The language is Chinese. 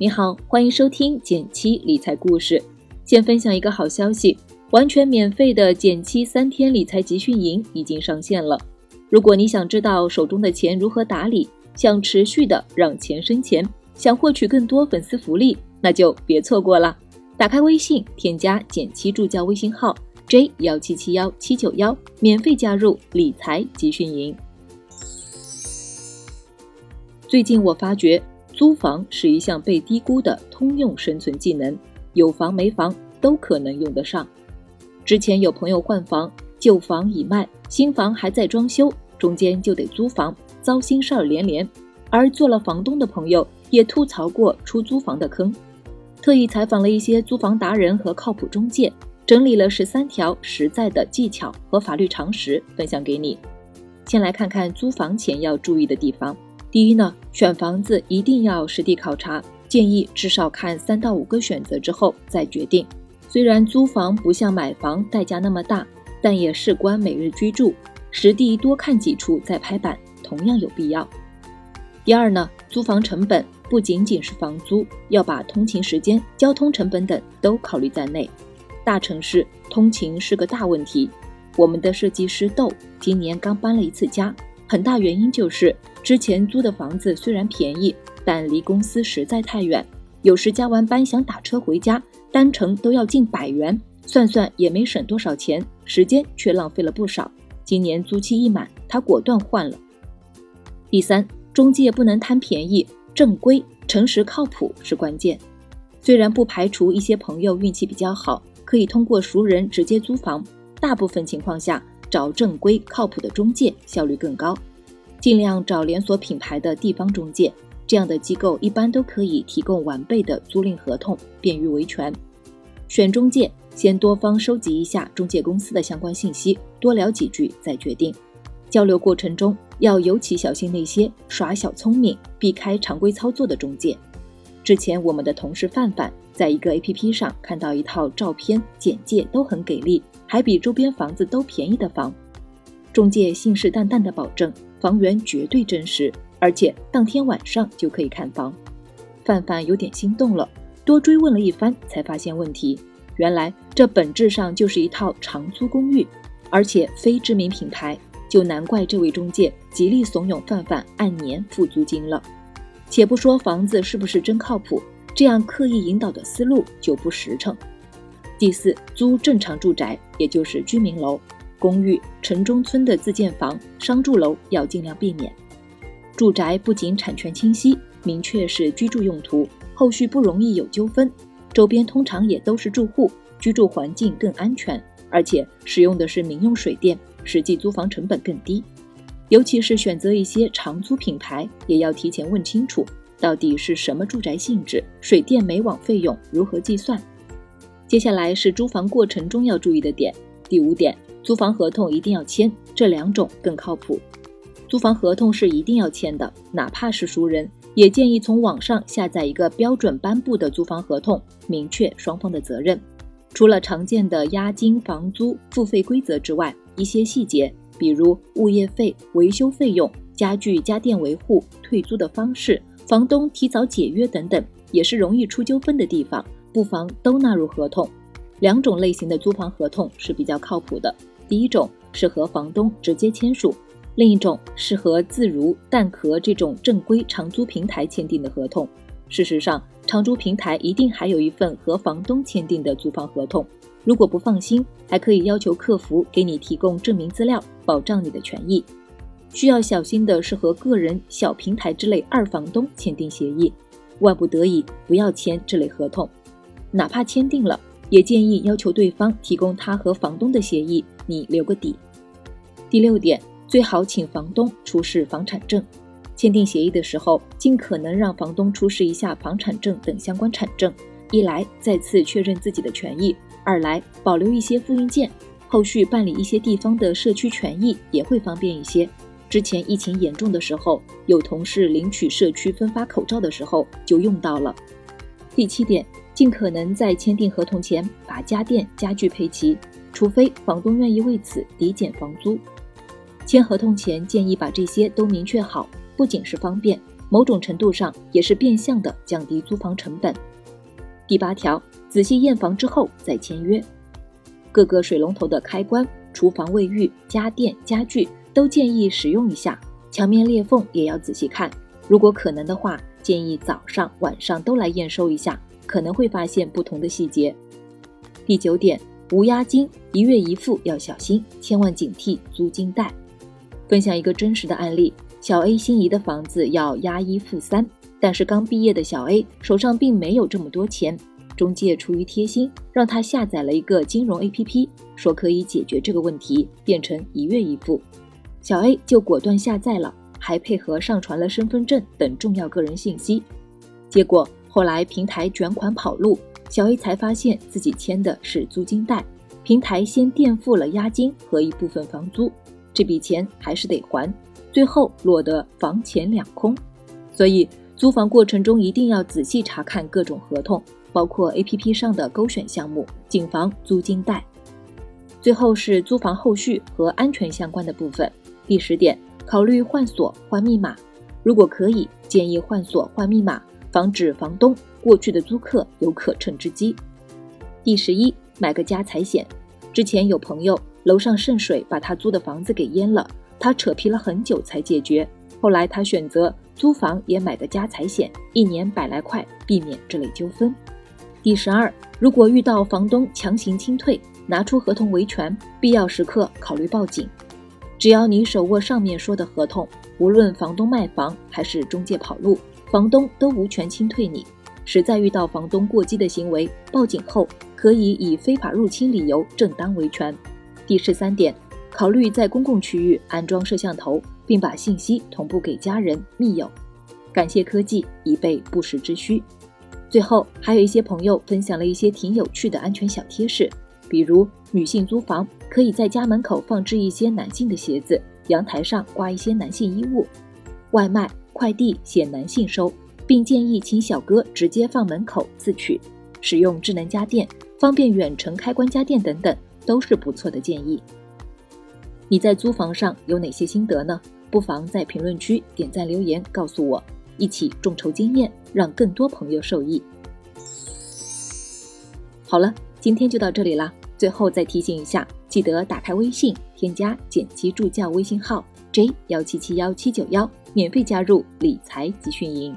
你好，欢迎收听减七理财故事。先分享一个好消息，完全免费的减七三天理财集训营已经上线了。如果你想知道手中的钱如何打理，想持续的让钱生钱，想获取更多粉丝福利，那就别错过了。打开微信，添加减七助教微信号 j 幺七七幺七九幺，免费加入理财集训营。最近我发觉。租房是一项被低估的通用生存技能，有房没房都可能用得上。之前有朋友换房，旧房已卖，新房还在装修，中间就得租房，糟心事儿连连。而做了房东的朋友也吐槽过出租房的坑，特意采访了一些租房达人和靠谱中介，整理了十三条实在的技巧和法律常识分享给你。先来看看租房前要注意的地方。第一呢，选房子一定要实地考察，建议至少看三到五个选择之后再决定。虽然租房不像买房代价那么大，但也事关每日居住，实地多看几处再拍板，同样有必要。第二呢，租房成本不仅仅是房租，要把通勤时间、交通成本等都考虑在内。大城市通勤是个大问题，我们的设计师豆今年刚搬了一次家。很大原因就是之前租的房子虽然便宜，但离公司实在太远，有时加完班想打车回家，单程都要近百元，算算也没省多少钱，时间却浪费了不少。今年租期一满，他果断换了。第三，中介不能贪便宜，正规、诚实、靠谱是关键。虽然不排除一些朋友运气比较好，可以通过熟人直接租房，大部分情况下。找正规靠谱的中介效率更高，尽量找连锁品牌的地方中介，这样的机构一般都可以提供完备的租赁合同，便于维权。选中介先多方收集一下中介公司的相关信息，多聊几句再决定。交流过程中要尤其小心那些耍小聪明、避开常规操作的中介。之前我们的同事范范在一个 APP 上看到一套照片简介都很给力。还比周边房子都便宜的房，中介信誓旦旦的保证房源绝对真实，而且当天晚上就可以看房。范范有点心动了，多追问了一番，才发现问题，原来这本质上就是一套长租公寓，而且非知名品牌，就难怪这位中介极力怂恿范范按年付租金了。且不说房子是不是真靠谱，这样刻意引导的思路就不实诚。第四，租正常住宅，也就是居民楼、公寓、城中村的自建房、商住楼要尽量避免。住宅不仅产权清晰，明确是居住用途，后续不容易有纠纷，周边通常也都是住户，居住环境更安全，而且使用的是民用水电，实际租房成本更低。尤其是选择一些长租品牌，也要提前问清楚到底是什么住宅性质，水电煤网费用如何计算。接下来是租房过程中要注意的点。第五点，租房合同一定要签，这两种更靠谱。租房合同是一定要签的，哪怕是熟人，也建议从网上下载一个标准颁布的租房合同，明确双方的责任。除了常见的押金、房租付费规则之外，一些细节，比如物业费、维修费用、家具家电维护、退租的方式、房东提早解约等等，也是容易出纠纷的地方。不妨都纳入合同。两种类型的租房合同是比较靠谱的。第一种是和房东直接签署，另一种是和自如、蛋壳这种正规长租平台签订的合同。事实上，长租平台一定还有一份和房东签订的租房合同。如果不放心，还可以要求客服给你提供证明资料，保障你的权益。需要小心的是和个人、小平台之类二房东签订协议，万不得已不要签这类合同。哪怕签订了，也建议要求对方提供他和房东的协议，你留个底。第六点，最好请房东出示房产证。签订协议的时候，尽可能让房东出示一下房产证等相关产证，一来再次确认自己的权益，二来保留一些复印件，后续办理一些地方的社区权益也会方便一些。之前疫情严重的时候，有同事领取社区分发口罩的时候就用到了。第七点。尽可能在签订合同前把家电家具配齐，除非房东愿意为此抵减房租。签合同前建议把这些都明确好，不仅是方便，某种程度上也是变相的降低租房成本。第八条，仔细验房之后再签约。各个水龙头的开关、厨房卫浴、家电、家具都建议使用一下，墙面裂缝也要仔细看。如果可能的话，建议早上、晚上都来验收一下，可能会发现不同的细节。第九点，无押金，一月一付要小心，千万警惕租金贷。分享一个真实的案例：小 A 心仪的房子要押一付三。但是刚毕业的小 A 手上并没有这么多钱，中介出于贴心，让他下载了一个金融 APP，说可以解决这个问题，变成一月一付。小 A 就果断下载了，还配合上传了身份证等重要个人信息。结果后来平台卷款跑路，小 A 才发现自己签的是租金贷，平台先垫付了押金和一部分房租，这笔钱还是得还，最后落得房钱两空。所以。租房过程中一定要仔细查看各种合同，包括 APP 上的勾选项目，谨防租金贷。最后是租房后续和安全相关的部分。第十点，考虑换锁换密码，如果可以，建议换锁换密码，防止房东过去的租客有可乘之机。第十一，买个家财险。之前有朋友楼上渗水，把他租的房子给淹了，他扯皮了很久才解决。后来他选择租房也买个家财险，一年百来块，避免这类纠纷。第十二，如果遇到房东强行清退，拿出合同维权，必要时刻考虑报警。只要你手握上面说的合同，无论房东卖房还是中介跑路，房东都无权清退你。实在遇到房东过激的行为，报警后可以以非法入侵理由正当维权。第十三点，考虑在公共区域安装摄像头。并把信息同步给家人、密友。感谢科技，以备不时之需。最后，还有一些朋友分享了一些挺有趣的安全小贴士，比如女性租房可以在家门口放置一些男性的鞋子，阳台上挂一些男性衣物，外卖、快递写男性收，并建议请小哥直接放门口自取。使用智能家电，方便远程开关家电等等，都是不错的建议。你在租房上有哪些心得呢？不妨在评论区点赞留言告诉我，一起众筹经验，让更多朋友受益。好了，今天就到这里啦。最后再提醒一下，记得打开微信，添加剪辑助教微信号 j 幺七七幺七九幺，免费加入理财集训营。